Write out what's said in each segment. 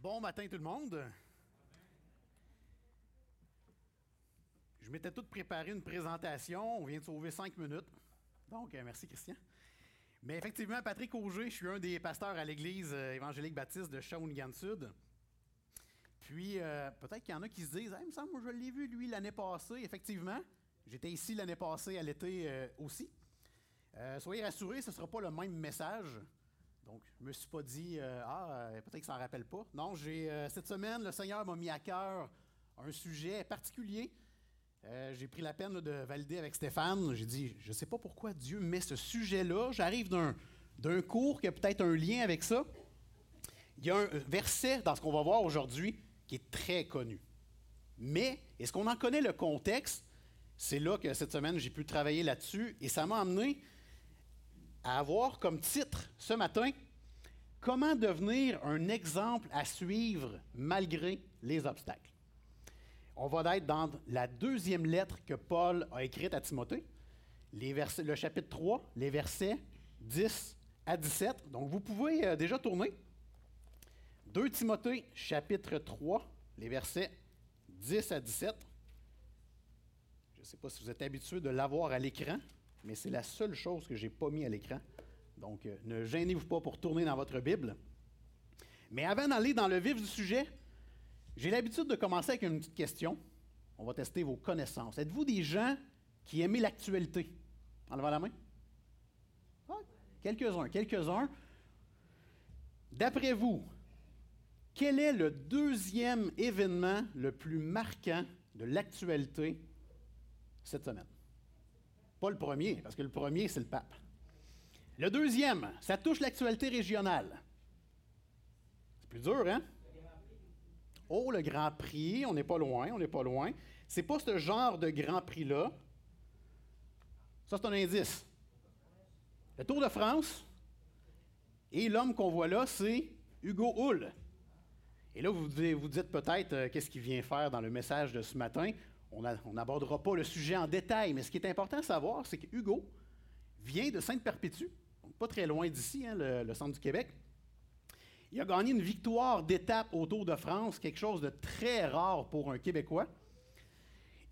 Bon matin tout le monde. Je m'étais tout préparé une présentation. On vient de sauver cinq minutes. Donc, euh, merci Christian. Mais effectivement, Patrick Auger, je suis un des pasteurs à l'Église euh, évangélique baptiste de Shawinigan Sud. Puis, euh, peut-être qu'il y en a qui se disent, il me semble, je l'ai vu, lui, l'année passée. Effectivement, j'étais ici l'année passée à l'été aussi. soyez rassurés, ce ne sera pas le même message. Donc, je ne me suis pas dit, ah, peut-être que ça ne rappelle pas. Non, j'ai cette semaine, le Seigneur m'a mis à cœur un sujet particulier euh, j'ai pris la peine de valider avec Stéphane. J'ai dit, je ne sais pas pourquoi Dieu met ce sujet-là. J'arrive d'un cours qui a peut-être un lien avec ça. Il y a un verset dans ce qu'on va voir aujourd'hui qui est très connu. Mais, est-ce qu'on en connaît le contexte? C'est là que cette semaine, j'ai pu travailler là-dessus et ça m'a amené à avoir comme titre ce matin Comment devenir un exemple à suivre malgré les obstacles? On va être dans la deuxième lettre que Paul a écrite à Timothée, le chapitre 3, les versets 10 à 17. Donc, vous pouvez euh, déjà tourner. 2 Timothée, chapitre 3, les versets 10 à 17. Je ne sais pas si vous êtes habitué de l'avoir à l'écran, mais c'est la seule chose que je n'ai pas mis à l'écran. Donc, euh, ne gênez-vous pas pour tourner dans votre Bible. Mais avant d'aller dans le vif du sujet, j'ai l'habitude de commencer avec une petite question. On va tester vos connaissances. Êtes-vous des gens qui aiment l'actualité? En levant la main? quelques-uns, quelques-uns. D'après vous, quel est le deuxième événement le plus marquant de l'actualité cette semaine? Pas le premier, parce que le premier, c'est le pape. Le deuxième, ça touche l'actualité régionale. C'est plus dur, hein? Oh, le Grand Prix, on n'est pas loin, on n'est pas loin. C'est pas ce genre de Grand Prix-là. Ça, c'est un indice. Le Tour de France, et l'homme qu'on voit là, c'est Hugo Hull. Et là, vous vous dites peut-être euh, qu'est-ce qu'il vient faire dans le message de ce matin? On n'abordera pas le sujet en détail, mais ce qui est important à savoir, c'est que Hugo vient de Sainte-Perpétue, pas très loin d'ici, hein, le centre du Québec. Il a gagné une victoire d'étape au Tour de France, quelque chose de très rare pour un Québécois.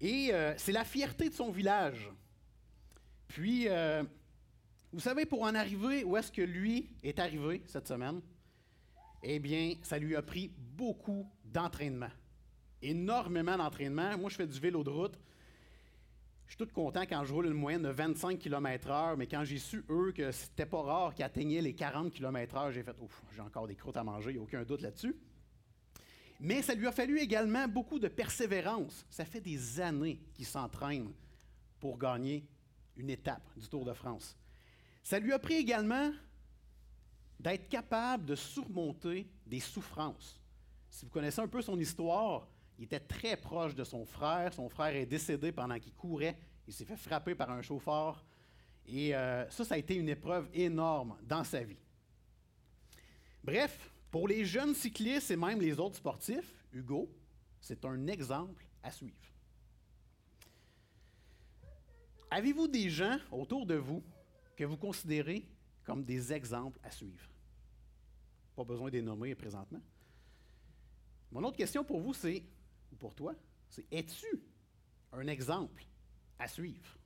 Et euh, c'est la fierté de son village. Puis, euh, vous savez, pour en arriver où est-ce que lui est arrivé cette semaine, eh bien, ça lui a pris beaucoup d'entraînement. Énormément d'entraînement. Moi, je fais du vélo de route. Je suis tout content quand je roule une moyenne de 25 km/h, mais quand j'ai su, eux, que c'était pas rare qu'ils atteignaient les 40 km/h, j'ai fait Ouf, j'ai encore des croûtes à manger, il n'y a aucun doute là-dessus. Mais ça lui a fallu également beaucoup de persévérance. Ça fait des années qu'il s'entraîne pour gagner une étape du Tour de France. Ça lui a pris également d'être capable de surmonter des souffrances. Si vous connaissez un peu son histoire, il était très proche de son frère. Son frère est décédé pendant qu'il courait. Il s'est fait frapper par un chauffeur. Et euh, ça, ça a été une épreuve énorme dans sa vie. Bref, pour les jeunes cyclistes et même les autres sportifs, Hugo, c'est un exemple à suivre. Avez-vous des gens autour de vous que vous considérez comme des exemples à suivre? Pas besoin de les nommer présentement. Mon autre question pour vous, c'est ou pour toi, c'est es-tu un exemple à suivre?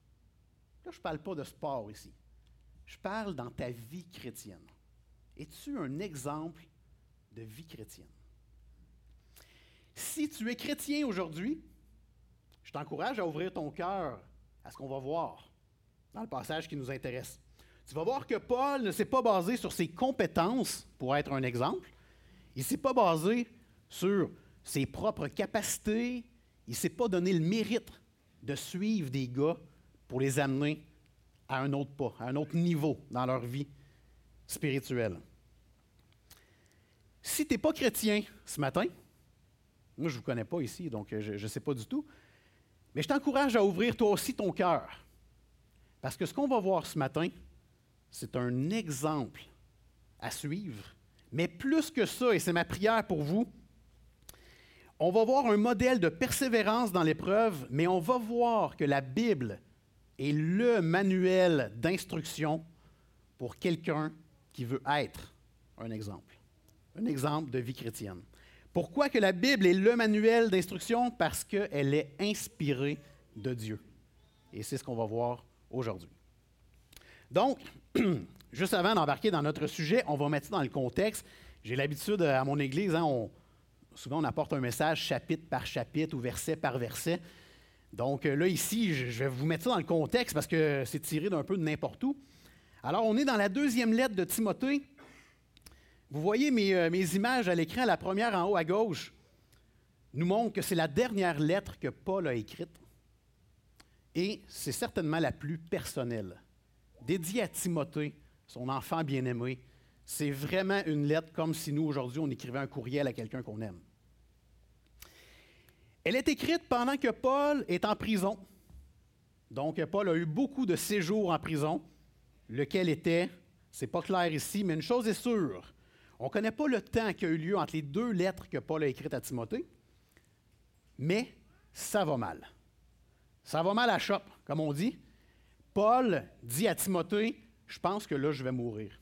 Là, je ne parle pas de sport ici. Je parle dans ta vie chrétienne. Es-tu un exemple de vie chrétienne? Si tu es chrétien aujourd'hui, je t'encourage à ouvrir ton cœur à ce qu'on va voir dans le passage qui nous intéresse. Tu vas voir que Paul ne s'est pas basé sur ses compétences pour être un exemple. Il ne s'est pas basé sur ses propres capacités. Il ne s'est pas donné le mérite de suivre des gars pour les amener à un autre pas, à un autre niveau dans leur vie spirituelle. Si tu n'es pas chrétien ce matin, moi je ne vous connais pas ici, donc je ne sais pas du tout, mais je t'encourage à ouvrir toi aussi ton cœur. Parce que ce qu'on va voir ce matin, c'est un exemple à suivre. Mais plus que ça, et c'est ma prière pour vous, on va voir un modèle de persévérance dans l'épreuve, mais on va voir que la Bible est le manuel d'instruction pour quelqu'un qui veut être un exemple, un exemple de vie chrétienne. Pourquoi que la Bible est le manuel d'instruction? Parce qu'elle est inspirée de Dieu. Et c'est ce qu'on va voir aujourd'hui. Donc, juste avant d'embarquer dans notre sujet, on va mettre ça dans le contexte. J'ai l'habitude à mon église, hein, souvent on apporte un message chapitre par chapitre ou verset par verset. Donc là, ici, je vais vous mettre ça dans le contexte parce que c'est tiré d'un peu de n'importe où. Alors, on est dans la deuxième lettre de Timothée. Vous voyez mes, euh, images à l'écran, la première en haut à gauche nous montre que c'est la dernière lettre que Paul a écrite. Et c'est certainement la plus personnelle. Dédiée à Timothée, son enfant bien-aimé. C'est vraiment une lettre comme si nous, aujourd'hui, on écrivait un courriel à quelqu'un qu'on aime. Elle est écrite pendant que Paul est en prison. Donc, Paul a eu beaucoup de séjours en prison, lequel était, c'est pas clair ici, mais une chose est sûre, on ne connaît pas le temps qui a eu lieu entre les deux lettres que Paul a écrites à Timothée, mais ça va mal. Ça va mal à chope, comme on dit. Paul dit à Timothée, je pense que là, je vais mourir.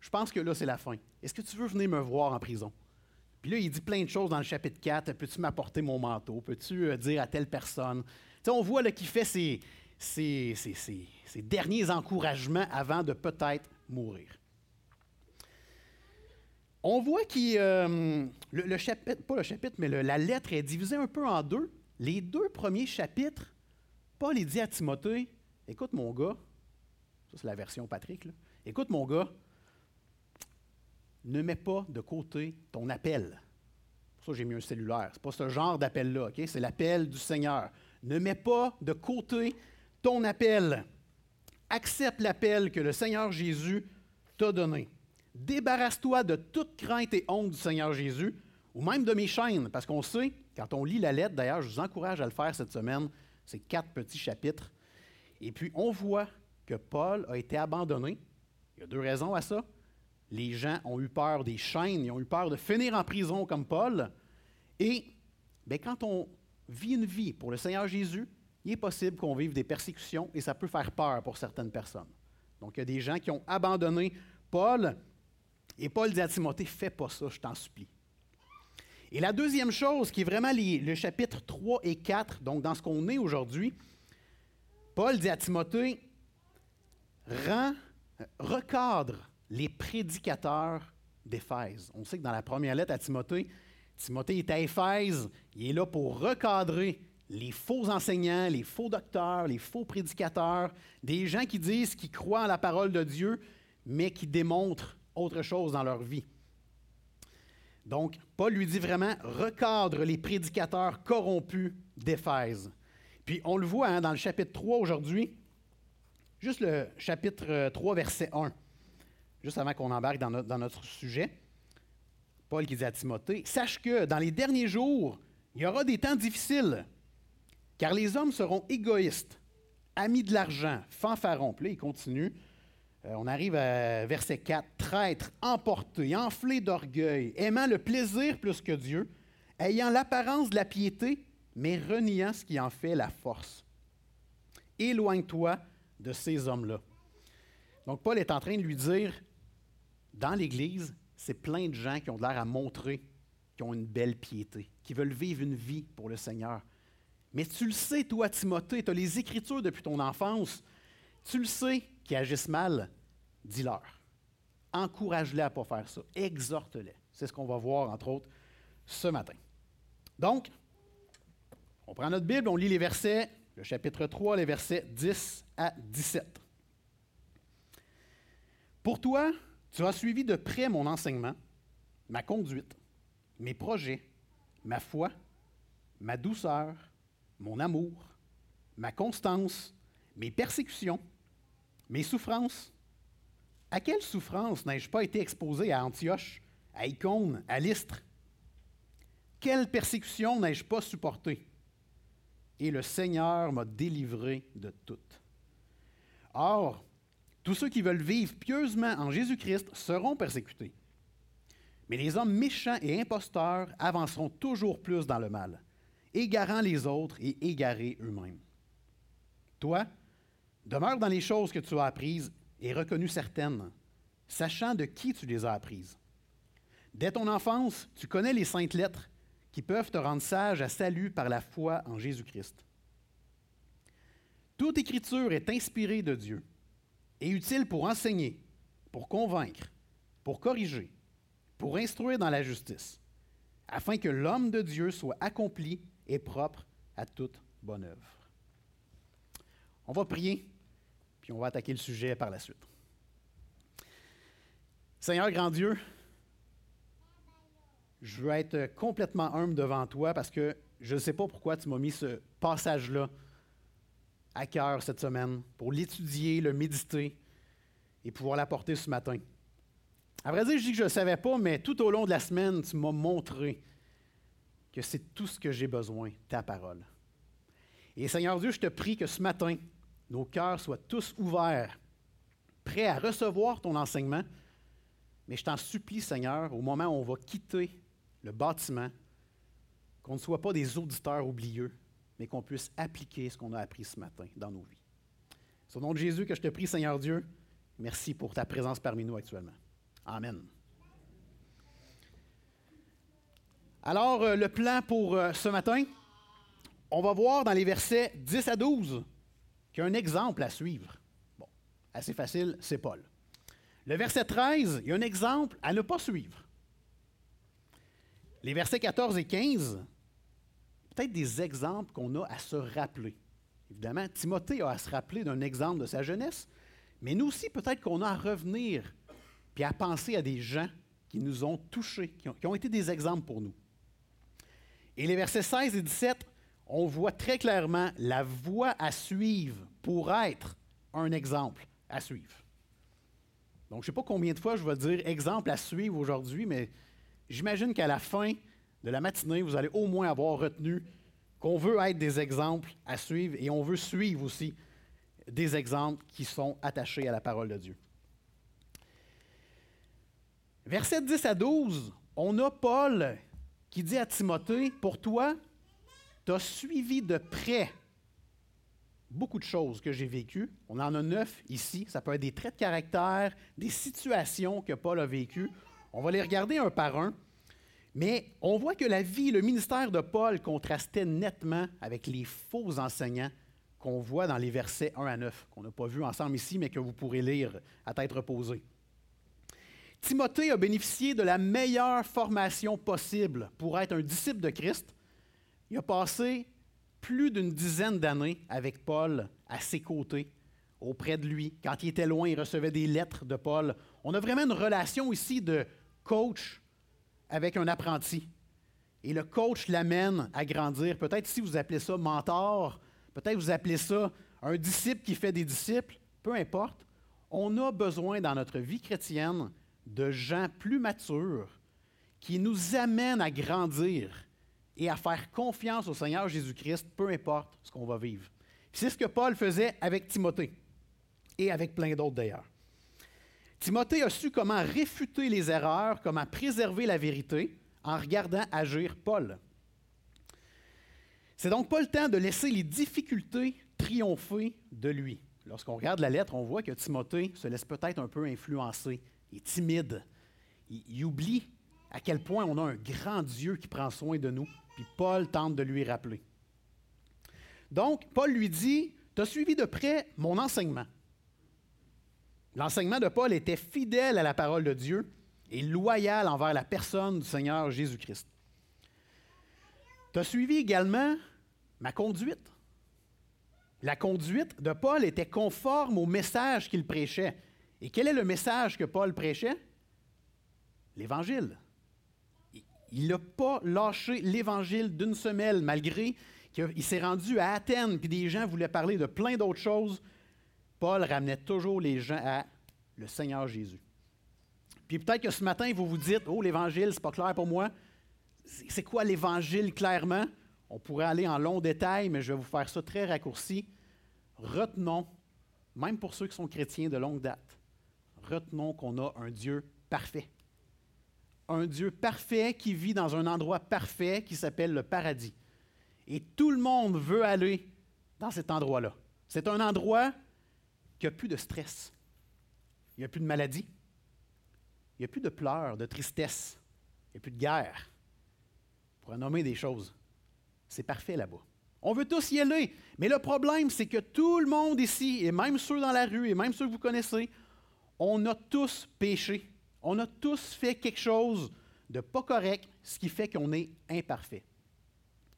Je pense que là, c'est la fin. Est-ce que tu veux venir me voir en prison? Puis là, il dit plein de choses dans le chapitre 4. Peux-tu m'apporter mon manteau? Peux-tu euh, dire à telle personne? on voit qu'il fait ses, derniers encouragements avant de peut-être mourir. On voit que euh, le, chapitre, pas le chapitre, mais la lettre est divisée un peu en deux. Les deux premiers chapitres, Paul dit à Timothée Écoute, mon gars, ça c'est la version Patrick, écoute, mon gars, ne mets pas de côté ton appel. Pour ça, j'ai mis un cellulaire. Ce n'est pas ce genre d'appel-là, OK? C'est l'appel du Seigneur. Ne mets pas de côté ton appel. Accepte l'appel que le Seigneur Jésus t'a donné. Débarrasse-toi de toute crainte et honte du Seigneur Jésus, ou même de mes chaînes, parce qu'on sait, quand on lit la lettre, d'ailleurs, je vous encourage à le faire cette semaine, c'est quatre petits chapitres, et puis on voit que Paul a été abandonné. Il y a deux raisons à ça. Les gens ont eu peur des chaînes, ils ont eu peur de finir en prison comme Paul. Et bien, quand on vit une vie pour le Seigneur Jésus, il est possible qu'on vive des persécutions et ça peut faire peur pour certaines personnes. Donc, il y a des gens qui ont abandonné Paul et Paul dit à Timothée, fais pas ça, je t'en supplie. Et la deuxième chose, qui est vraiment le chapitre 3 et 4, donc dans ce qu'on est aujourd'hui, Paul dit à Timothée, rend, recadre les prédicateurs d'Éphèse. On sait que dans la première lettre à Timothée, Timothée est à Éphèse, il est là pour recadrer les faux enseignants, les faux docteurs, les faux prédicateurs, des gens qui disent qu'ils croient en la parole de Dieu, mais qui démontrent autre chose dans leur vie. Donc, Paul lui dit vraiment, recadre les prédicateurs corrompus d'Éphèse. Puis on le voit hein, dans le chapitre 3 aujourd'hui, juste le chapitre 3, verset 1 juste avant qu'on embarque dans notre, sujet, Paul qui dit à Timothée, Sache que dans les derniers jours, il y aura des temps difficiles, car les hommes seront égoïstes, amis de l'argent, fanfarons. Puis là, il continue. Euh, on arrive à verset 4. Traîtres, emportés, enflés d'orgueil, aimant le plaisir plus que Dieu, ayant l'apparence de la piété, mais reniant ce qui en fait la force. Éloigne-toi de ces hommes-là. Donc, Paul est en train de lui dire dans l'Église, c'est plein de gens qui ont l'air à montrer qu'ils ont une belle piété, qui veulent vivre une vie pour le Seigneur. Mais tu le sais, toi, Timothée, tu as les Écritures depuis ton enfance. Tu le sais qu'ils agissent mal. Dis-leur. Encourage-les à ne pas faire ça. Exhorte-les. C'est ce qu'on va voir, entre autres, ce matin. Donc, on prend notre Bible, on lit les versets, le chapitre 3, les versets 10 à 17. Pour toi, tu as suivi de près mon enseignement, ma conduite, mes projets, ma foi, ma douceur, mon amour, ma constance, mes persécutions, mes souffrances. À quelle souffrance n'ai-je pas été exposé à Antioche, à Icône, à Lystre? Quelle persécution n'ai-je pas supportée? Et le Seigneur m'a délivré de toutes. Or, tous ceux qui veulent vivre pieusement en Jésus-Christ seront persécutés. Mais les hommes méchants et imposteurs avanceront toujours plus dans le mal, égarant les autres et égarés eux-mêmes. Toi, demeure dans les choses que tu as apprises et reconnues certaines, sachant de qui tu les as apprises. Dès ton enfance, tu connais les saintes lettres qui peuvent te rendre sage à salut par la foi en Jésus-Christ. Toute écriture est inspirée de Dieu et utile pour enseigner, pour convaincre, pour corriger, pour instruire dans la justice, afin que l'homme de Dieu soit accompli et propre à toute bonne œuvre. On va prier, puis on va attaquer le sujet par la suite. Seigneur grand Dieu, je veux être complètement humble devant toi parce que je ne sais pas pourquoi tu m'as mis ce passage-là à cœur cette semaine pour l'étudier, le méditer et pouvoir l'apporter ce matin. À vrai dire, je dis que je ne savais pas, mais tout au long de la semaine, tu m'as montré que c'est tout ce que j'ai besoin, ta parole. Et Seigneur Dieu, je te prie que ce matin, nos cœurs soient tous ouverts, prêts à recevoir ton enseignement. Mais je t'en supplie, Seigneur, au moment où on va quitter le bâtiment, qu'on ne soit pas des auditeurs oublieux, mais qu'on puisse appliquer ce qu'on a appris ce matin dans nos vies. C'est au nom de Jésus que je te prie, Seigneur Dieu, merci pour ta présence parmi nous actuellement. Amen. Alors, euh, le plan pour euh, ce matin, on va voir dans les versets 10 à 12 qu'il y a un exemple à suivre. Bon, assez facile, c'est Paul. Le verset 13, il y a un exemple à ne pas suivre. Les versets 14 et 15, peut-être des exemples qu'on a à se rappeler. Évidemment, Timothée a à se rappeler d'un exemple de sa jeunesse, mais nous aussi, peut-être qu'on a à revenir puis à penser à des gens qui nous ont touchés, qui ont, qui ont été des exemples pour nous. Et les versets 16 et 17, on voit très clairement la voie à suivre pour être un exemple à suivre. Donc, je ne sais pas combien de fois je vais dire exemple à suivre aujourd'hui, mais j'imagine qu'à la fin de la matinée, vous allez au moins avoir retenu qu'on veut être des exemples à suivre et on veut suivre aussi des exemples qui sont attachés à la parole de Dieu. Versets 10 à 12, on a Paul qui dit à Timothée, pour toi, tu as suivi de près beaucoup de choses que j'ai vécues. On en a neuf ici. Ça peut être des traits de caractère, des situations que Paul a vécues. On va les regarder un par un. Mais on voit que la vie, le ministère de Paul contrastait nettement avec les faux enseignants qu'on voit dans les versets 1 à 9, qu'on n'a pas vu ensemble ici, mais que vous pourrez lire à tête reposée. Timothée a bénéficié de la meilleure formation possible pour être un disciple de Christ. Il a passé plus d'une dizaine d'années avec Paul à ses côtés, auprès de lui. Quand il était loin, il recevait des lettres de Paul. On a vraiment une relation ici de coach avec un apprenti. Et le coach l'amène à grandir. Peut-être si vous appelez ça mentor, peut-être vous appelez ça un disciple qui fait des disciples, peu importe. On a besoin dans notre vie chrétienne de gens plus matures qui nous amènent à grandir et à faire confiance au Seigneur Jésus-Christ, peu importe ce qu'on va vivre. C'est ce que Paul faisait avec Timothée et avec plein d'autres d'ailleurs. Timothée a su comment réfuter les erreurs, comment préserver la vérité en regardant agir Paul. C'est donc pas le temps de laisser les difficultés triompher de lui. Lorsqu'on regarde la lettre, on voit que Timothée se laisse peut-être un peu influencer. Il est timide. Il, oublie à quel point on a un grand Dieu qui prend soin de nous. Puis Paul tente de lui rappeler. Donc, Paul lui dit, tu as suivi de près mon enseignement. L'enseignement de Paul était fidèle à la parole de Dieu et loyal envers la personne du Seigneur Jésus-Christ. Tu as suivi également ma conduite. La conduite de Paul était conforme au message qu'il prêchait. Et quel est le message que Paul prêchait? L'Évangile. Il n'a pas lâché l'évangile d'une semelle, malgré qu'il s'est rendu à Athènes, puis des gens voulaient parler de plein d'autres choses. Paul ramenait toujours les gens à le Seigneur Jésus. Puis peut-être que ce matin, vous vous dites, oh, l'évangile, c'est pas clair pour moi. C'est quoi l'évangile clairement? On pourrait aller en long détail, mais je vais vous faire ça très raccourci. Retenons, même pour ceux qui sont chrétiens de longue date, retenons qu'on a un Dieu parfait un Dieu parfait qui vit dans un endroit parfait qui s'appelle le paradis. Et tout le monde veut aller dans cet endroit-là. C'est un endroit qui n'a plus de stress. Il n'y a plus de maladie. Il n'y a plus de pleurs, de tristesse. Il n'y a plus de guerre. Pour nommer des choses. C'est parfait là-bas. On veut tous y aller. Mais le problème, c'est que tout le monde ici, et même ceux dans la rue, et même ceux que vous connaissez, on a tous péché. On a tous fait quelque chose de pas correct, ce qui fait qu'on est imparfait.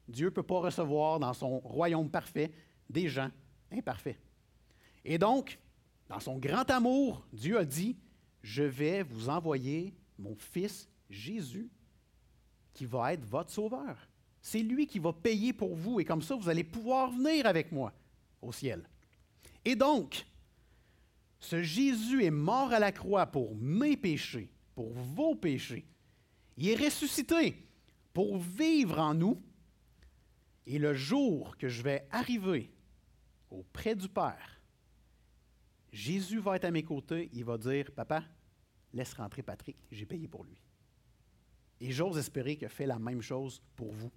Dieu ne peut pas recevoir dans son royaume parfait des gens imparfaits. Et donc, dans son grand amour, Dieu a dit, je vais vous envoyer mon fils Jésus qui va être votre sauveur. C'est lui qui va payer pour vous et comme ça, vous allez pouvoir venir avec moi au ciel. Et donc, ce Jésus est mort à la croix pour mes péchés, pour vos péchés. Il est ressuscité pour vivre en nous. Et le jour que je vais arriver auprès du Père, Jésus va être à mes côtés. Il va dire, Papa, laisse rentrer Patrick, j'ai payé pour lui. Et j'ose espérer qu'il fait la même chose pour vous.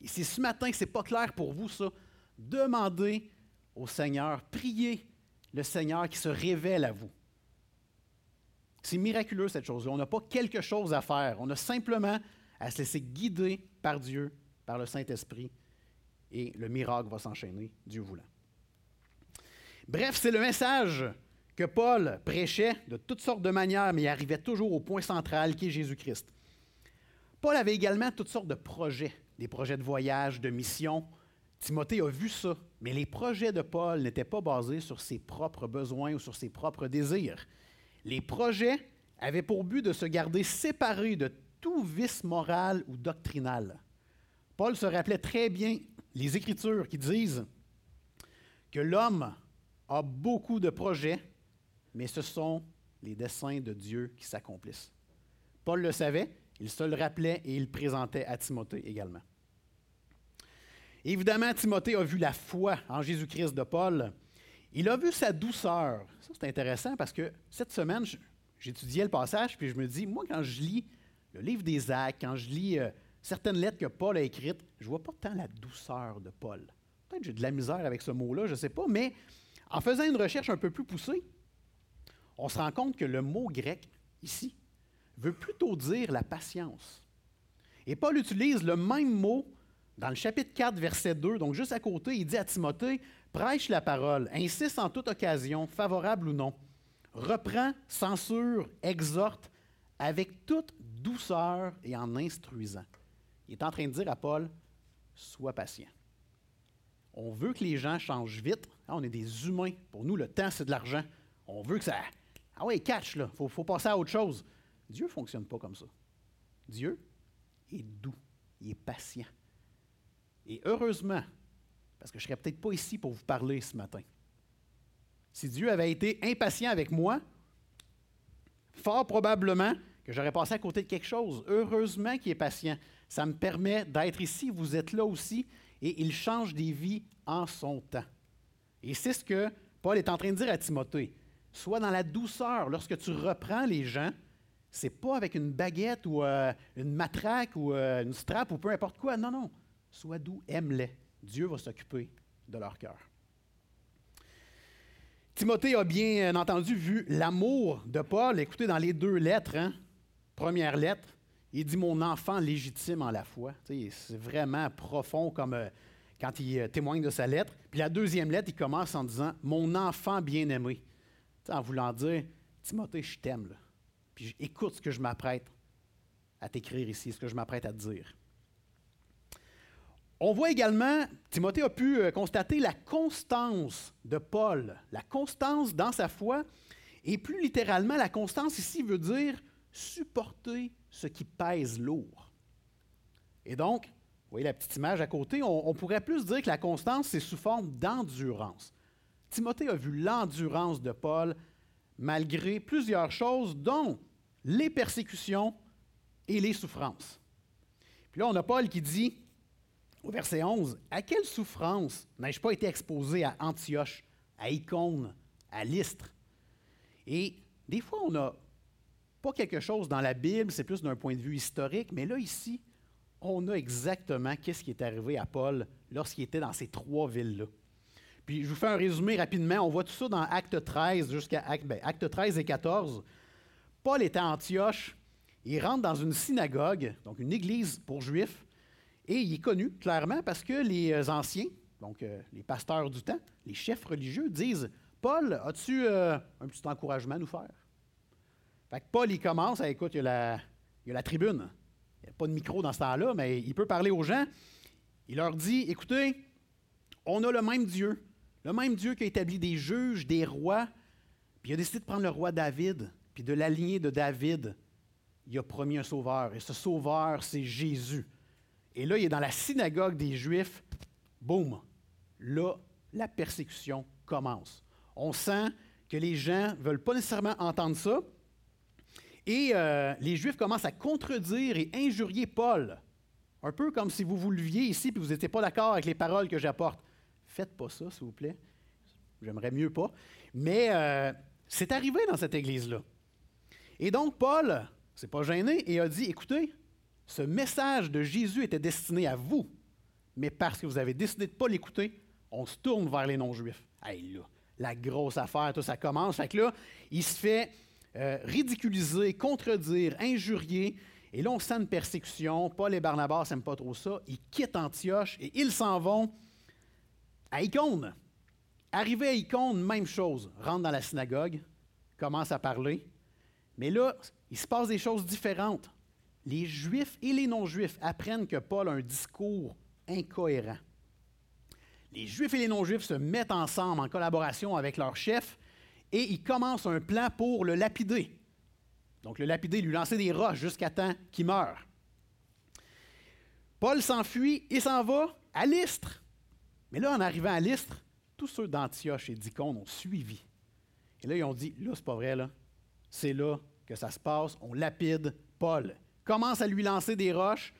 Et si ce matin, ce n'est pas clair pour vous, ça, demandez au Seigneur, priez le Seigneur qui se révèle à vous. C'est miraculeux cette chose-là. On n'a pas quelque chose à faire. On a simplement à se laisser guider par Dieu, par le Saint-Esprit, et le miracle va s'enchaîner, Dieu voulant. Bref, c'est le message que Paul prêchait de toutes sortes de manières, mais il arrivait toujours au point central qui est Jésus-Christ. Paul avait également toutes sortes de projets, des projets de voyage, de mission. Timothée a vu ça, mais les projets de Paul n'étaient pas basés sur ses propres besoins ou sur ses propres désirs. Les projets avaient pour but de se garder séparés de tout vice moral ou doctrinal. Paul se rappelait très bien les Écritures qui disent que l'homme a beaucoup de projets, mais ce sont les desseins de Dieu qui s'accomplissent. Paul le savait, il se le rappelait et il le présentait à Timothée également. Évidemment, Timothée a vu la foi en Jésus-Christ de Paul. Il a vu sa douceur. Ça, c'est intéressant parce que cette semaine, j'étudiais le passage, puis je me dis, moi, quand je lis le livre des Actes, quand je lis euh, certaines lettres que Paul a écrites, je ne vois pas tant la douceur de Paul. Peut-être que j'ai de la misère avec ce mot-là, je ne sais pas, mais en faisant une recherche un peu plus poussée, on se rend compte que le mot grec, ici, veut plutôt dire la patience. Et Paul utilise le même mot dans le chapitre 4, verset 2, donc juste à côté, il dit à Timothée, prêche la parole, insiste en toute occasion, favorable ou non, reprend, censure, exhorte avec toute douceur et en instruisant. Il est en train de dire à Paul, sois patient. On veut que les gens changent vite. Ah, on est des humains. Pour nous, le temps, c'est de l'argent. On veut que ça... Ah ouais, catch, là. Il faut passer à autre chose. Dieu ne fonctionne pas comme ça. Dieu est doux, il est patient. Et heureusement, parce que je ne serais peut-être pas ici pour vous parler ce matin, si Dieu avait été impatient avec moi, fort probablement que j'aurais passé à côté de quelque chose. Heureusement qu'il est patient. Ça me permet d'être ici, vous êtes là aussi, et il change des vies en son temps. Et c'est ce que Paul est en train de dire à Timothée. Sois dans la douceur lorsque tu reprends les gens c'est pas avec une baguette ou euh, une matraque ou euh, une strap ou peu importe quoi. Non, non. Sois doux, aime-les. Dieu va s'occuper de leur cœur. Timothée a bien entendu vu l'amour de Paul. Écoutez, dans les deux lettres, hein. première lettre, il dit Mon enfant légitime en la foi. C'est vraiment profond comme euh, quand il témoigne de sa lettre. Puis la deuxième lettre, il commence en disant Mon enfant bien-aimé. En voulant dire Timothée, je t'aime écoute ce que je m'apprête à t'écrire ici, ce que je m'apprête à te dire. On voit également, Timothée a pu euh, constater la constance de Paul, la constance dans sa foi, et plus littéralement, la constance ici veut dire supporter ce qui pèse lourd. Et donc, vous voyez la petite image à côté, on, pourrait plus dire que la constance, c'est sous forme d'endurance. Timothée a vu l'endurance de Paul malgré plusieurs choses, dont les persécutions et les souffrances. Puis là, on a Paul qui dit, au verset 11, À quelle souffrance n'ai-je pas été exposé à Antioche, à Icône, à Lystre Et des fois, on n'a pas quelque chose dans la Bible, c'est plus d'un point de vue historique, mais là, ici, on a exactement qu'est-ce qui est arrivé à Paul lorsqu'il était dans ces trois villes-là. Puis je vous fais un résumé rapidement. On voit tout ça dans Acte 13 jusqu'à Acte, 13 ben, et 14. Paul était à Antioche Il rentre dans une synagogue, donc une église pour juifs, et il est connu clairement parce que les euh, anciens, donc euh, les pasteurs du temps, les chefs religieux, disent Paul, as-tu euh, un petit encouragement à nous faire Fait que Paul, il commence, à, écoute, il y a la tribune. Pas de micro dans ce temps-là, mais il peut parler aux gens. Il leur dit Écoutez, on a le même Dieu, le même Dieu qui a établi des juges, des rois, puis il a décidé de prendre le roi David, puis de l'aligner de David il a promis un sauveur. Et ce sauveur, c'est Jésus. Et là, il est dans la synagogue des Juifs. Boum! Là, la persécution commence. On sent que les gens ne veulent pas nécessairement entendre ça. Et euh, les Juifs commencent à contredire et injurier Paul. Un peu comme si vous vous leviez ici et vous n'étiez pas d'accord avec les paroles que j'apporte. Faites pas ça, s'il vous plaît. J'aimerais mieux pas. Mais euh, c'est arrivé dans cette église-là. Et donc, Paul s'est pas gêné et a dit écoutez, ce message de Jésus était destiné à vous, mais parce que vous avez décidé de ne pas l'écouter, on se tourne vers les non-juifs. Hey, là, la grosse affaire, tout ça commence. Fait que là, il se fait euh, ridiculiser, contredire, injurier. Et là, on sent une persécution. Paul et Barnabas n'aiment pas trop ça. Ils quittent Antioche et ils s'en vont à Icône. Arrivé à Icône, même chose. Rentre dans la synagogue, commence à parler. Mais là, il se passe des choses différentes. Les Juifs et les non-Juifs apprennent que Paul a un discours incohérent. Les Juifs et les non-Juifs se mettent ensemble en collaboration avec leur chef et ils commencent un plan pour le lapider. Donc le lapider, lui lancer des roches jusqu'à temps qu'il meure. Paul s'enfuit et s'en va à Lystre. Mais là, en arrivant à Lystre, tous ceux d'Antioche et d'Icône ont suivi. Et là, ils ont dit, là, c'est pas vrai, là. C'est là que ça se passe, on lapide Paul, commence à lui lancer des roches,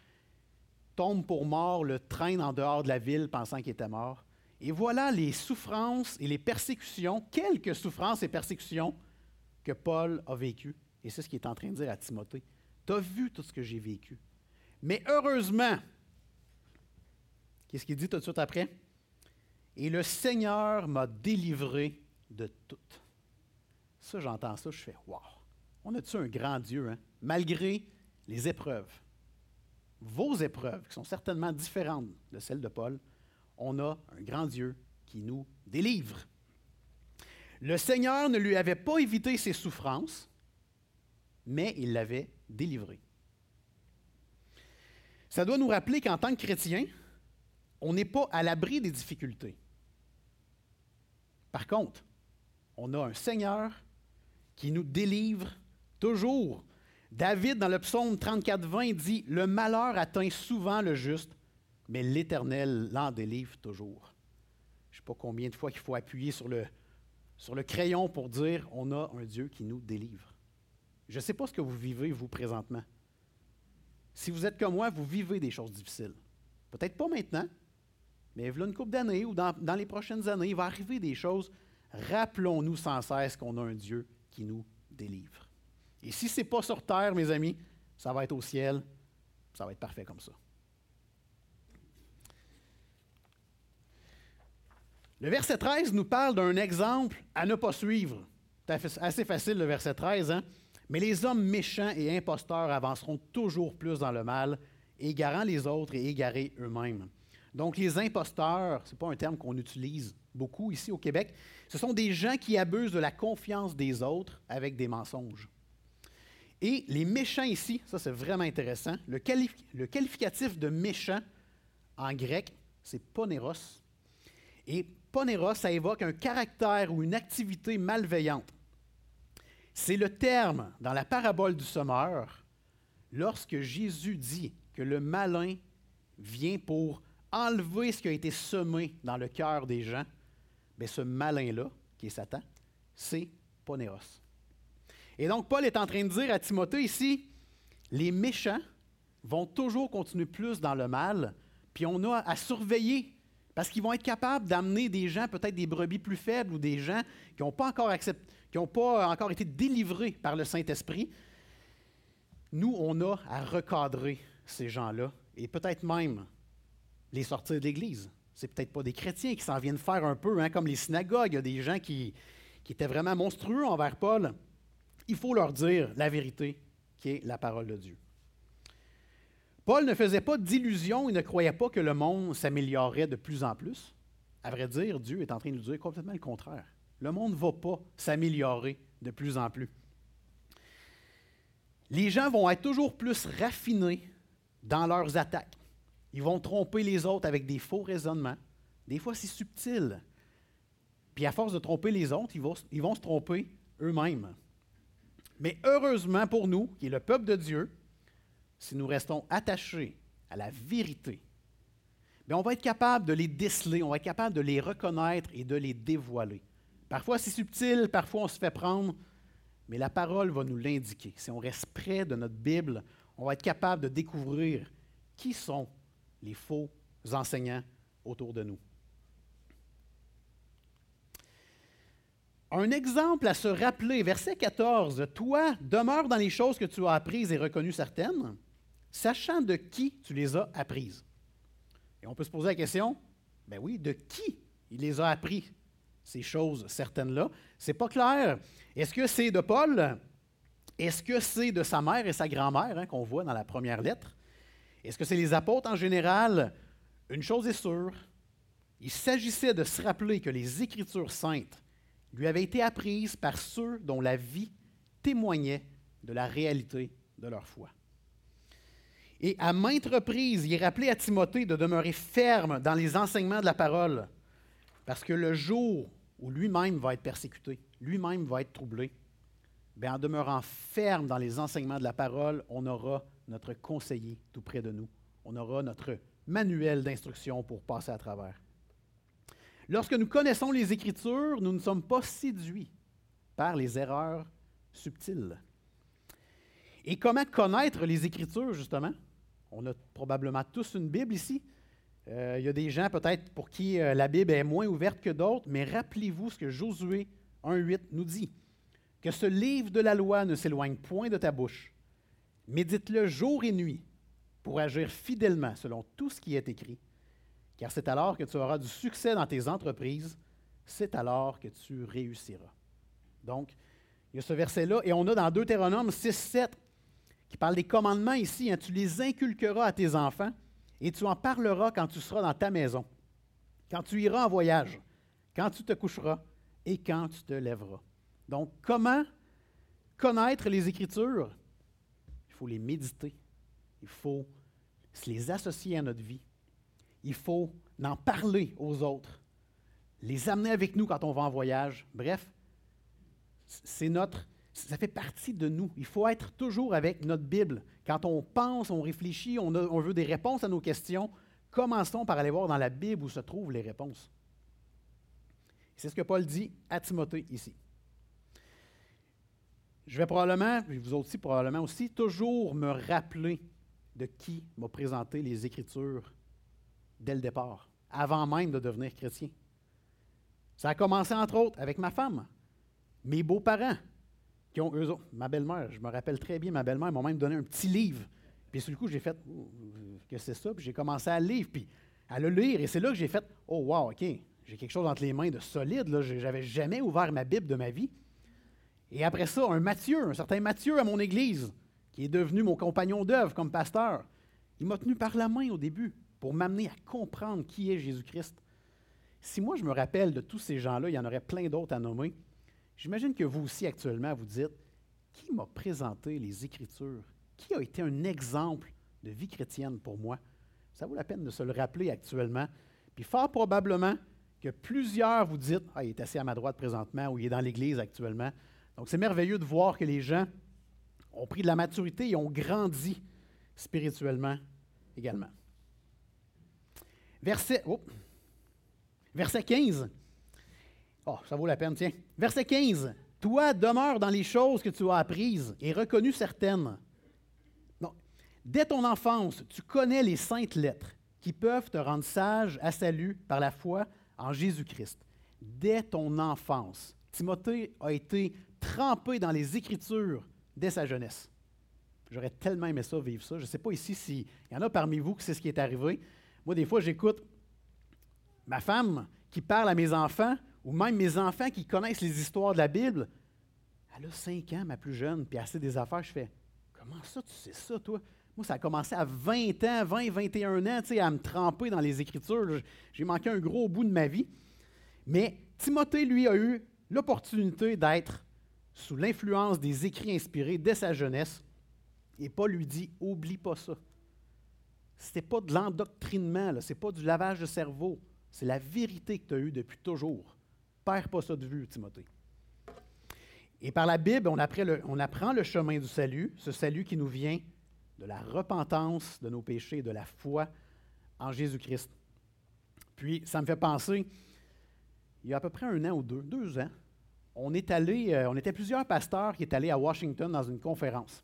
tombe pour mort, le traîne en dehors de la ville pensant qu'il était mort. Et voilà les souffrances et les persécutions, quelques souffrances et persécutions que Paul a vécues. Et c'est ce qu'il est en train de dire à Timothée. Tu as vu tout ce que j'ai vécu. Mais heureusement, qu'est-ce qu'il dit tout de suite après? Et le Seigneur m'a délivré de tout. Ça, j'entends ça, je fais Waouh! On a-tu un grand Dieu, hein? malgré les épreuves, vos épreuves, qui sont certainement différentes de celles de Paul, on a un grand Dieu qui nous délivre. Le Seigneur ne lui avait pas évité ses souffrances, mais il l'avait délivré. Ça doit nous rappeler qu'en tant que chrétien, on n'est pas à l'abri des difficultés. Par contre, on a un Seigneur qui nous délivre Toujours. David, dans le psaume 34, 20, dit Le malheur atteint souvent le juste, mais l'Éternel l'en délivre toujours. Je ne sais pas combien de fois qu'il faut appuyer sur le, crayon pour dire On a un Dieu qui nous délivre. Je ne sais pas ce que vous vivez, vous, présentement. Si vous êtes comme moi, vous vivez des choses difficiles. Peut-être pas maintenant, mais voilà une couple d'années ou dans, dans les prochaines années, il va arriver des choses. Rappelons-nous sans cesse qu'on a un Dieu qui nous délivre. Et si ce n'est pas sur terre, mes amis, ça va être au ciel. Ça va être parfait comme ça. Le verset 13 nous parle d'un exemple à ne pas suivre. C'est assez facile le verset 13, hein? Mais les hommes méchants et imposteurs avanceront toujours plus dans le mal, égarant les autres et égarés eux-mêmes. Donc les imposteurs, ce n'est pas un terme qu'on utilise beaucoup ici au Québec, ce sont des gens qui abusent de la confiance des autres avec des mensonges. Et les méchants ici, ça c'est vraiment intéressant. Le, qualificatif de méchant en grec, c'est poneros. Et poneros, ça évoque un caractère ou une activité malveillante. C'est le terme dans la parabole du sommeur lorsque Jésus dit que le malin vient pour enlever ce qui a été semé dans le cœur des gens. Bien, ce malin-là, qui est Satan, c'est poneros. Et donc, Paul est en train de dire à Timothée ici, les méchants vont toujours continuer plus dans le mal, puis on a à surveiller, parce qu'ils vont être capables d'amener des gens, peut-être des brebis plus faibles ou des gens qui n'ont pas encore pas encore été délivrés par le Saint-Esprit. Nous, on a à recadrer ces gens-là et peut-être même les sortir de l'Église. C'est peut-être pas des chrétiens qui s'en viennent faire un peu, hein, comme les synagogues. Il y a des gens qui, qui étaient vraiment monstrueux envers Paul il faut leur dire la vérité qui est la parole de Dieu. Paul ne faisait pas d'illusions, il ne croyait pas que le monde s'améliorerait de plus en plus. À vrai dire, Dieu est en train de nous dire complètement le contraire. Le monde ne va pas s'améliorer de plus en plus. Les gens vont être toujours plus raffinés dans leurs attaques. Ils vont tromper les autres avec des faux raisonnements. Des fois, c'est subtil. Puis à force de tromper les autres, ils vont, ils vont se tromper eux-mêmes. Mais heureusement pour nous, qui est le peuple de Dieu, si nous restons attachés à la vérité, on va être capable de les déceler, on va être capable de les reconnaître et de les dévoiler. Parfois c'est subtil, parfois on se fait prendre, mais la parole va nous l'indiquer. Si on reste près de notre Bible, on va être capable de découvrir qui sont les faux enseignants autour de nous. Un exemple à se rappeler, verset 14, Toi, demeure dans les choses que tu as apprises et reconnues certaines, sachant de qui tu les as apprises. Et on peut se poser la question, ben oui, de qui il les a appris, ces choses certaines-là? C'est pas clair. Est-ce que c'est de Paul? Est-ce que c'est de sa mère et sa grand-mère hein, qu'on voit dans la première lettre? Est-ce que c'est les apôtres en général? Une chose est sûre, il s'agissait de se rappeler que les Écritures saintes lui avaient été apprises par ceux dont la vie témoignait de la réalité de leur foi. Et à maintes reprises, il est rappelé à Timothée de demeurer ferme dans les enseignements de la parole, parce que le jour où lui-même va être persécuté, lui-même va être troublé, bien, en demeurant ferme dans les enseignements de la parole, on aura notre conseiller tout près de nous. On aura notre manuel d'instruction pour passer à travers. Lorsque nous connaissons les Écritures, nous ne sommes pas séduits par les erreurs subtiles. Et comment connaître les Écritures, justement? On a probablement tous une Bible ici. Euh, il y a des gens peut-être pour qui euh, la Bible est moins ouverte que d'autres, mais rappelez-vous ce que Josué 1.8 nous dit, que ce livre de la loi ne s'éloigne point de ta bouche. Médite-le jour et nuit pour agir fidèlement selon tout ce qui est écrit, car c'est alors que tu auras du succès dans tes entreprises, c'est alors que tu réussiras. Donc, il y a ce verset-là, et on a dans Deutéronome 6, 7, qui parle des commandements ici, hein, tu les inculqueras à tes enfants, et tu en parleras quand tu seras dans ta maison, quand tu iras en voyage, quand tu te coucheras et quand tu te lèveras. Donc, comment connaître les Écritures? Il faut les méditer. Il faut se les associer à notre vie. Il faut en parler aux autres. Les amener avec nous quand on va en voyage. Bref, c'est notre, ça fait partie de nous. Il faut être toujours avec notre Bible. Quand on pense, on réfléchit, on, veut des réponses à nos questions, commençons par aller voir dans la Bible où se trouvent les réponses. C'est ce que Paul dit à Timothée ici. Je vais probablement, vous aussi probablement aussi, toujours me rappeler de qui m'a présenté les Écritures dès le départ, avant même de devenir chrétien. Ça a commencé entre autres avec ma femme, mes beaux-parents, qui ont, eux ma belle-mère, je me rappelle très bien, ma belle-mère m'a même donné un petit livre. Puis sur le coup, j'ai fait, que c'est ça? Puis j'ai commencé à lire, puis à le lire, et c'est là que j'ai fait, oh wow, OK, j'ai quelque chose entre les mains de solide, là, j'avais jamais ouvert ma Bible de ma vie. Et après ça, un Matthieu, un certain Matthieu à mon église, qui est devenu mon compagnon d'œuvre comme pasteur, il m'a tenu par la main au début pour m'amener à comprendre qui est Jésus-Christ. Si moi je me rappelle de tous ces gens-là, il y en aurait plein d'autres à nommer. J'imagine que vous aussi actuellement vous dites, qui m'a présenté les Écritures? Qui a été un exemple de vie chrétienne pour moi? Ça vaut la peine de se le rappeler actuellement. Puis fort probablement que plusieurs vous dites, ah, il est assis à ma droite présentement ou il est dans l'Église actuellement. Donc, c'est merveilleux de voir que les gens ont pris de la maturité et ont grandi spirituellement également. Verset, verset 15. Oh, ça vaut la peine, tiens. Verset 15. Toi, demeure dans les choses que tu as apprises et reconnues certaines. Non. Dès ton enfance, tu connais les saintes lettres qui peuvent te rendre sage à salut par la foi en Jésus-Christ. Dès ton enfance, Timothée a été trempé dans les Écritures dès sa jeunesse. J'aurais tellement aimé ça, vivre ça. Je ne sais pas ici s'il y en a parmi vous que c'est ce qui est arrivé. Moi, des fois, j'écoute ma femme qui parle à mes enfants, ou même mes enfants qui connaissent les histoires de la Bible. Elle a cinq ans, ma plus jeune, puis elle sait des affaires. Je fais Comment ça, tu sais ça, toi? Moi, ça a commencé à 20 ans, 20, 21 ans, tu sais, à me tremper dans les Écritures. J'ai manqué un gros bout de ma vie. Mais Timothée, lui, a eu l'opportunité d'être sous l'influence des écrits inspirés dès sa jeunesse. Et Paul lui dit Oublie pas ça. Ce n'est pas de l'endoctrinement, ce n'est pas du lavage de cerveau. C'est la vérité que tu as eue depuis toujours. Perds pas ça de vue, Timothée. Et par la Bible, on, apprend le chemin du salut, ce salut qui nous vient de la repentance de nos péchés et de la foi en Jésus-Christ. Puis, ça me fait penser, il y a à peu près un an ou deux, deux ans, on est allé, euh, on était plusieurs pasteurs qui étaient allés à Washington dans une conférence.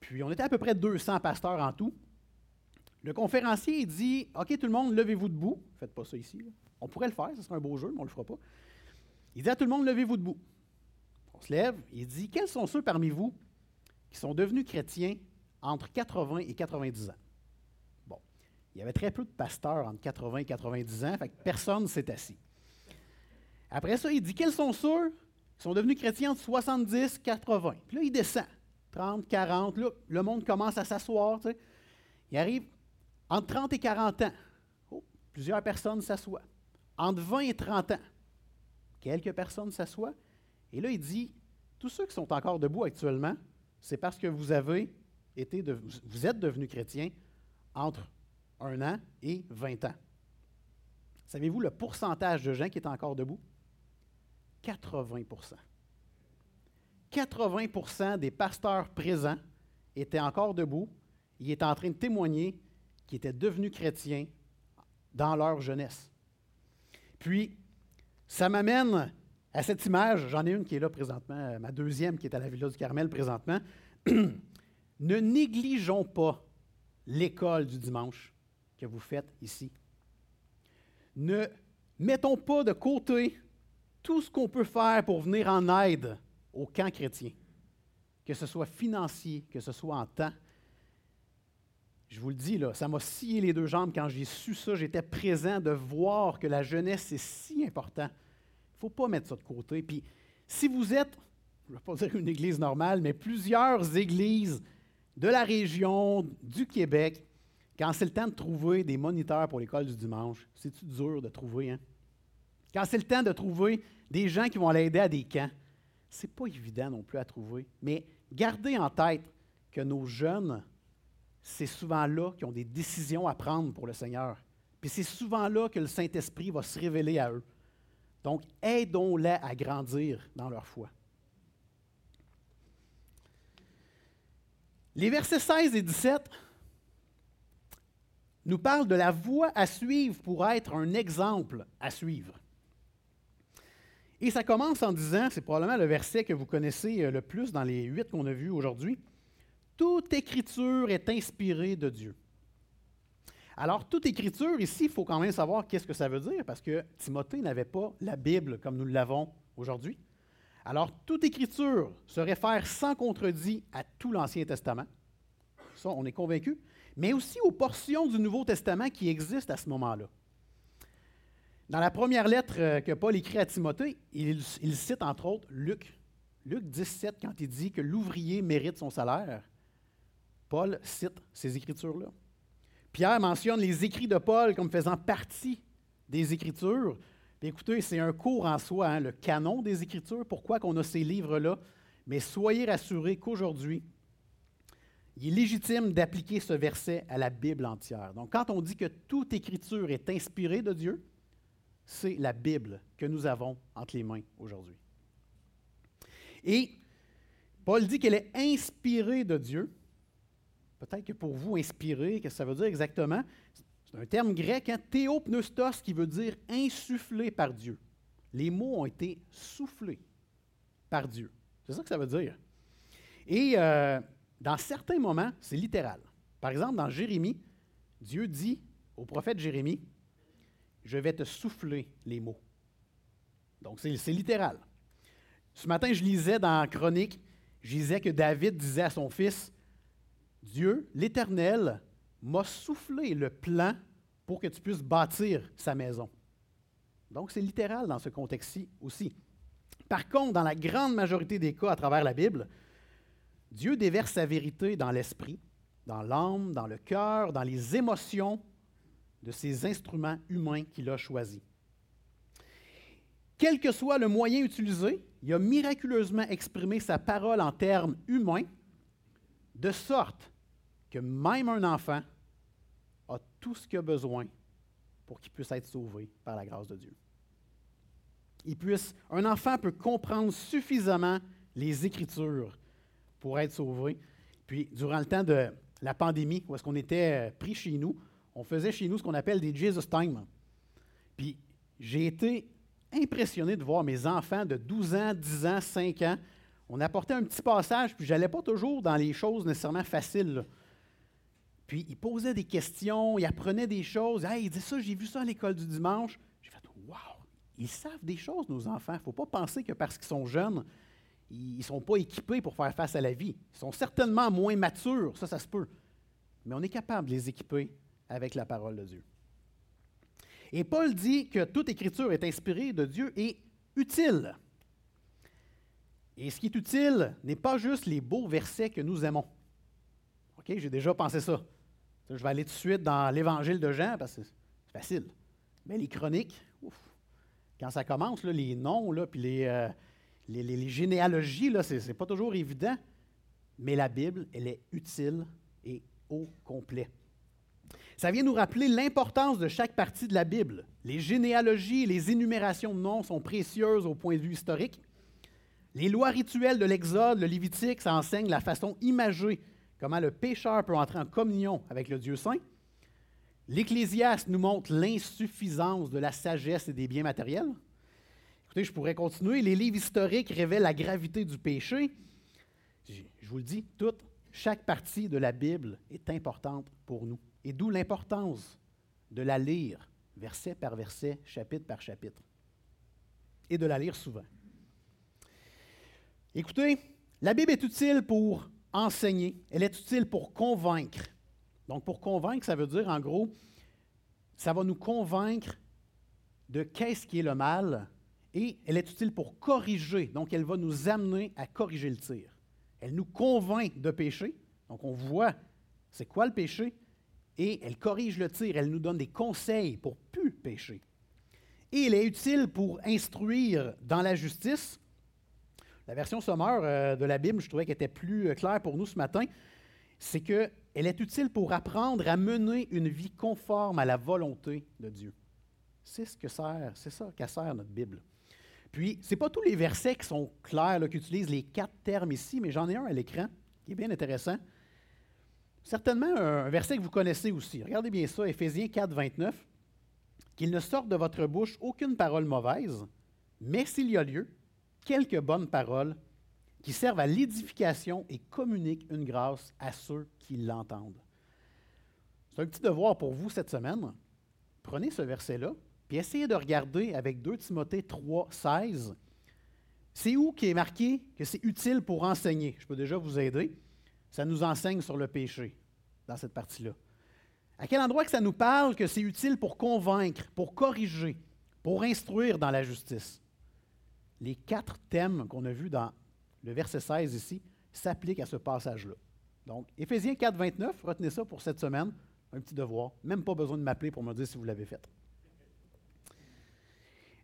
Puis on était à peu près 200 pasteurs en tout. Le conférencier dit OK, tout le monde, levez-vous debout. Faites pas ça ici. On pourrait le faire, ce serait un beau jeu, mais on ne le fera pas. Il dit à tout le monde levez-vous debout. On se lève. Il dit Quels sont ceux parmi vous qui sont devenus chrétiens entre 80 et 90 ans Bon, il y avait très peu de pasteurs entre 80 et 90 ans, fait que personne ne s'est assis. Après ça, il dit Quels sont ceux qui sont devenus chrétiens entre 70 et 80 Puis là, il descend 30, 40. Là, le monde commence à s'asseoir. Il arrive entre 30 et 40 ans. Oh, plusieurs personnes s'assoient. Entre 20 et 30 ans. Quelques personnes s'assoient. Et là, il dit Tous ceux qui sont encore debout actuellement, c'est parce que vous avez été êtes devenus chrétiens entre un an et 20 ans. Savez-vous le pourcentage de gens qui est encore debout? 80% 80% des pasteurs présents étaient encore debout. Ils étaient en train de témoigner qu'ils étaient devenus chrétiens dans leur jeunesse. Puis, ça m'amène à cette image, j'en ai une qui est là présentement, ma deuxième qui est à la Villa du Carmel présentement. ne négligeons pas l'école du dimanche que vous faites ici. Ne mettons pas de côté tout ce qu'on peut faire pour venir en aide au camp chrétien, que ce soit financier, que ce soit en temps. Je vous le dis, ça m'a scié les deux jambes quand j'ai su ça. J'étais présent de voir que la jeunesse, c'est si important. Il ne faut pas mettre ça de côté. Puis, si vous êtes, je ne vais pas dire une église normale, mais plusieurs églises de la région, du Québec, quand c'est le temps de trouver des moniteurs pour l'école du dimanche, c'est-tu dur de trouver, hein? Quand c'est le temps de trouver des gens qui vont l'aider à des camps, c'est pas évident non plus à trouver. Mais gardez en tête que nos jeunes, c'est souvent là qu'ils ont des décisions à prendre pour le Seigneur. Puis c'est souvent là que le Saint-Esprit va se révéler à eux. Donc, aidons-les à grandir dans leur foi. Les versets 16 et 17 nous parlent de la voie à suivre pour être un exemple à suivre. Et ça commence en disant, c'est probablement le verset que vous connaissez euh, le plus dans les huit qu'on a vus aujourd'hui, toute écriture est inspirée de Dieu. Alors, toute écriture, ici, il faut quand même savoir qu'est-ce que ça veut dire, parce que Timothée n'avait pas la Bible comme nous l'avons aujourd'hui. Alors, toute écriture se réfère sans contredit à tout l'Ancien Testament. Ça, on est convaincu. Mais aussi aux portions du Nouveau Testament qui existent à ce moment-là. Dans la première lettre euh, que Paul écrit à Timothée, il, cite entre autres Luc. Luc 17, quand il dit que l'ouvrier mérite son salaire, Paul cite ces écritures-là. Pierre mentionne les écrits de Paul comme faisant partie des Écritures. écoutez, c'est un cours en soi, hein, le canon des Écritures, pourquoi qu'on a ces livres-là? Mais soyez rassurés qu'aujourd'hui, il est légitime d'appliquer ce verset à la Bible entière. Donc, quand on dit que toute Écriture est inspirée de Dieu, c'est la Bible que nous avons entre les mains aujourd'hui. Et Paul dit qu'elle est inspirée de Dieu. Peut-être que pour vous, inspirée, qu'est-ce que ça veut dire exactement? C'est un terme grec, hein, théopneustos, qui veut dire insufflé par Dieu. Les mots ont été soufflés par Dieu. C'est ça que ça veut dire. Et euh, dans certains moments, c'est littéral. Par exemple, dans Jérémie, Dieu dit au prophète Jérémie, je vais te souffler les mots. Donc, c'est littéral. Ce matin, je lisais dans Chronique, je disais que David disait à son fils, Dieu, l'Éternel, m'a soufflé le plan pour que tu puisses bâtir sa maison. Donc, c'est littéral dans ce contexte-ci aussi. Par contre, dans la grande majorité des cas à travers la Bible, Dieu déverse sa vérité dans l'esprit, dans l'âme, dans le cœur, dans les émotions de ces instruments humains qu'il a choisis. Quel que soit le moyen utilisé, il a miraculeusement exprimé sa parole en termes humains, de sorte que même un enfant a tout ce qu'il a besoin pour qu'il puisse être sauvé par la grâce de Dieu. Il puisse, un enfant peut comprendre suffisamment les Écritures pour être sauvé. Puis, durant le temps de la pandémie, où est-ce qu'on était euh, pris chez nous, on faisait chez nous ce qu'on appelle des Jesus Time. Puis, j'ai été impressionné de voir mes enfants de 12 ans, 10 ans, 5 ans. On apportait un petit passage, puis je n'allais pas toujours dans les choses nécessairement faciles. Puis ils posaient des questions, ils apprenaient des choses. Hey, ils disaient ça, j'ai vu ça à l'école du dimanche. J'ai fait Waouh, ils savent des choses, nos enfants. Il ne faut pas penser que parce qu'ils sont jeunes, ils ne sont pas équipés pour faire face à la vie. Ils sont certainement moins matures, ça, ça se peut. Mais on est capable de les équiper avec la parole de Dieu. Et Paul dit que toute écriture est inspirée de Dieu et utile. Et ce qui est utile n'est pas juste les beaux versets que nous aimons. OK, j'ai déjà pensé ça. Je vais aller tout de suite dans l'évangile de Jean parce que c'est facile. Mais les chroniques, ouf, quand ça commence, les noms, là, puis euh, les, généalogies, ce n'est pas toujours évident. Mais la Bible, elle est utile et au complet. Ça vient nous rappeler l'importance de chaque partie de la Bible. Les généalogies les énumérations de noms sont précieuses au point de vue historique. Les lois rituelles de l'Exode, le Lévitique, ça enseigne la façon imagée comment le pécheur peut entrer en communion avec le Dieu saint. L'Ecclésiaste nous montre l'insuffisance de la sagesse et des biens matériels. Écoutez, je pourrais continuer. Les livres historiques révèlent la gravité du péché. Je vous le dis, toute, chaque partie de la Bible est importante pour nous. Et d'où l'importance de la lire verset par verset, chapitre par chapitre. Et de la lire souvent. Écoutez, la Bible est utile pour enseigner, elle est utile pour convaincre. Donc pour convaincre, ça veut dire en gros, ça va nous convaincre de qu'est-ce qui est le mal et elle est utile pour corriger. Donc elle va nous amener à corriger le tir. Elle nous convainc de péché. Donc on voit c'est quoi le péché et elle corrige le tir, elle nous donne des conseils pour plus pécher. Et elle est utile pour instruire dans la justice. La version sommaire euh, de la Bible, je trouvais qu'elle était plus euh, claire pour nous ce matin, c'est qu'elle est utile pour apprendre à mener une vie conforme à la volonté de Dieu. C'est ce que sert, c'est ça qu'a sert notre Bible. Puis, ce n'est pas tous les versets qui sont clairs, qui utilisent les quatre termes ici, mais j'en ai un à l'écran qui est bien intéressant. Certainement un verset que vous connaissez aussi. Regardez bien ça, Éphésiens 4, 29. Qu'il ne sorte de votre bouche aucune parole mauvaise, mais s'il y a lieu, quelques bonnes paroles qui servent à l'édification et communiquent une grâce à ceux qui l'entendent. C'est un petit devoir pour vous cette semaine. Prenez ce verset-là, puis essayez de regarder avec 2 Timothée 3, 16. C'est où qui est marqué que c'est utile pour enseigner? Je peux déjà vous aider ça nous enseigne sur le péché dans cette partie-là. À quel endroit que ça nous parle que c'est utile pour convaincre, pour corriger, pour instruire dans la justice? Les quatre thèmes qu'on a vus dans le verset 16 ici s'appliquent à ce passage-là. Donc, Éphésiens 4, 29, retenez ça pour cette semaine, un petit devoir. Même pas besoin de m'appeler pour me dire si vous l'avez fait.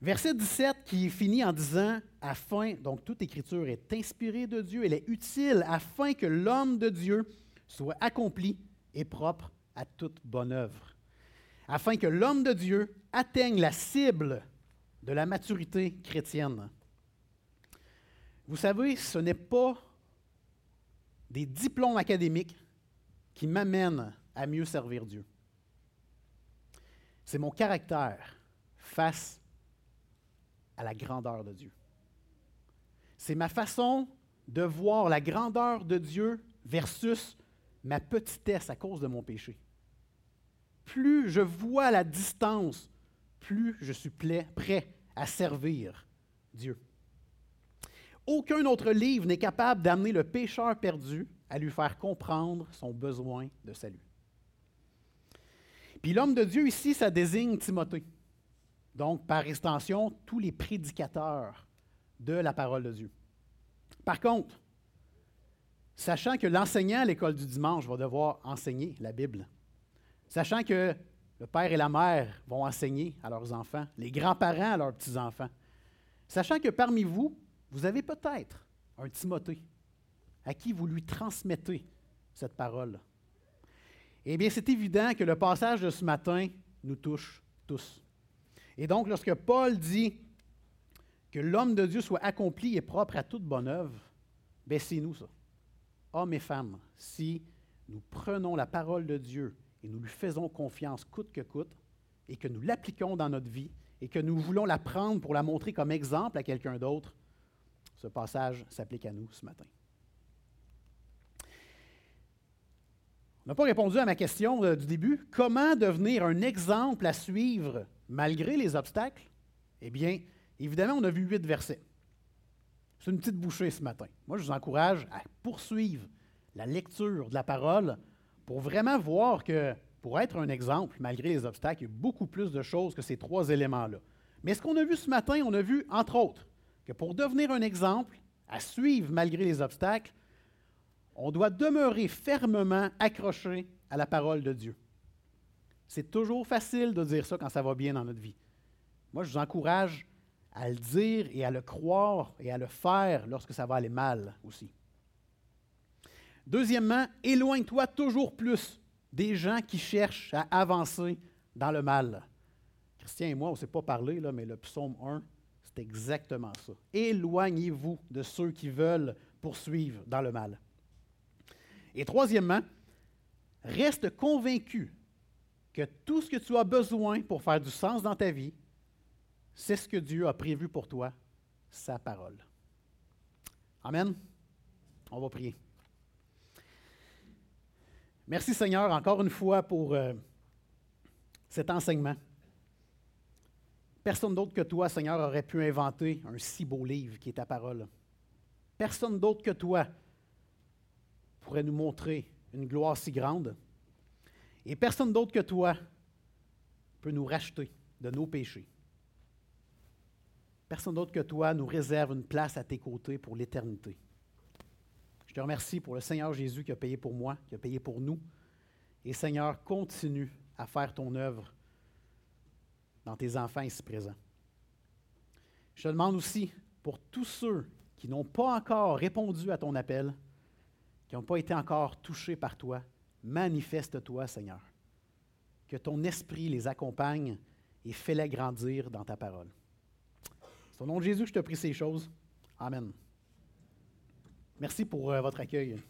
Verset 17 qui finit en disant afin, donc toute écriture est inspirée de Dieu, elle est utile afin que l'homme de Dieu soit accompli et propre à toute bonne œuvre. Afin que l'homme de Dieu atteigne la cible de la maturité chrétienne. Vous savez, ce n'est pas des diplômes académiques qui m'amènent à mieux servir Dieu. C'est mon caractère face à la grandeur de Dieu. C'est ma façon de voir la grandeur de Dieu versus ma petitesse à cause de mon péché. Plus je vois la distance, plus je suis prêt à servir Dieu. Aucun autre livre n'est capable d'amener le pécheur perdu à lui faire comprendre son besoin de salut. Puis l'homme de Dieu ici, ça désigne Timothée. Donc, par extension, tous les prédicateurs de la parole de Dieu. Par contre, sachant que l'enseignant à l'école du dimanche va devoir enseigner la Bible, sachant que le père et la mère vont enseigner à leurs enfants, les grands-parents à leurs petits-enfants, sachant que parmi vous, vous avez peut-être un Timothée à qui vous lui transmettez cette parole. Eh bien, c'est évident que le passage de ce matin nous touche tous. Et donc, lorsque Paul dit que l'homme de Dieu soit accompli et propre à toute bonne œuvre, bien, c'est nous ça. Hommes et femmes, si nous prenons la parole de Dieu et nous lui faisons confiance coûte que coûte, et que nous l'appliquons dans notre vie, et que nous voulons la prendre pour la montrer comme exemple à quelqu'un d'autre, ce passage s'applique à nous ce matin. On n'a pas répondu à ma question euh, du début. Comment devenir un exemple à suivre malgré les obstacles? Eh bien, évidemment, on a vu huit versets. C'est une petite bouchée ce matin. Moi, je vous encourage à poursuivre la lecture de la parole pour vraiment voir que pour être un exemple, malgré les obstacles, il y a beaucoup plus de choses que ces trois éléments-là. Mais ce qu'on a vu ce matin, on a vu, entre autres, que pour devenir un exemple à suivre malgré les obstacles, on doit demeurer fermement accroché à la parole de Dieu. C'est toujours facile de dire ça quand ça va bien dans notre vie. Moi, je vous encourage à le dire et à le croire et à le faire lorsque ça va aller mal aussi. Deuxièmement, éloigne-toi toujours plus des gens qui cherchent à avancer dans le mal. Christian et moi, on ne s'est pas parlé, là, mais le psaume 1, exactement ça. Éloignez-vous de ceux qui veulent poursuivre dans le mal. Et troisièmement, reste convaincu que tout ce que tu as besoin pour faire du sens dans ta vie, c'est ce que Dieu a prévu pour toi, sa parole. Amen. On va prier. Merci Seigneur encore une fois pour euh, cet enseignement. Personne d'autre que toi, Seigneur, aurait pu inventer un si beau livre qui est ta parole. Personne d'autre que toi pourrait nous montrer une gloire si grande. Et personne d'autre que toi peut nous racheter de nos péchés. Personne d'autre que toi nous réserve une place à tes côtés pour l'éternité. Je te remercie pour le Seigneur Jésus qui a payé pour moi, qui a payé pour nous. Et Seigneur, continue à faire ton œuvre dans tes enfants ici présents. Je te demande aussi pour tous ceux qui n'ont pas encore répondu à ton appel, qui n'ont pas été encore touchés par toi, manifeste-toi, Seigneur. Que ton esprit les accompagne et fais-les grandir dans ta parole. C'est au nom de Jésus que je te prie ces choses. Amen. Merci pour euh, votre accueil.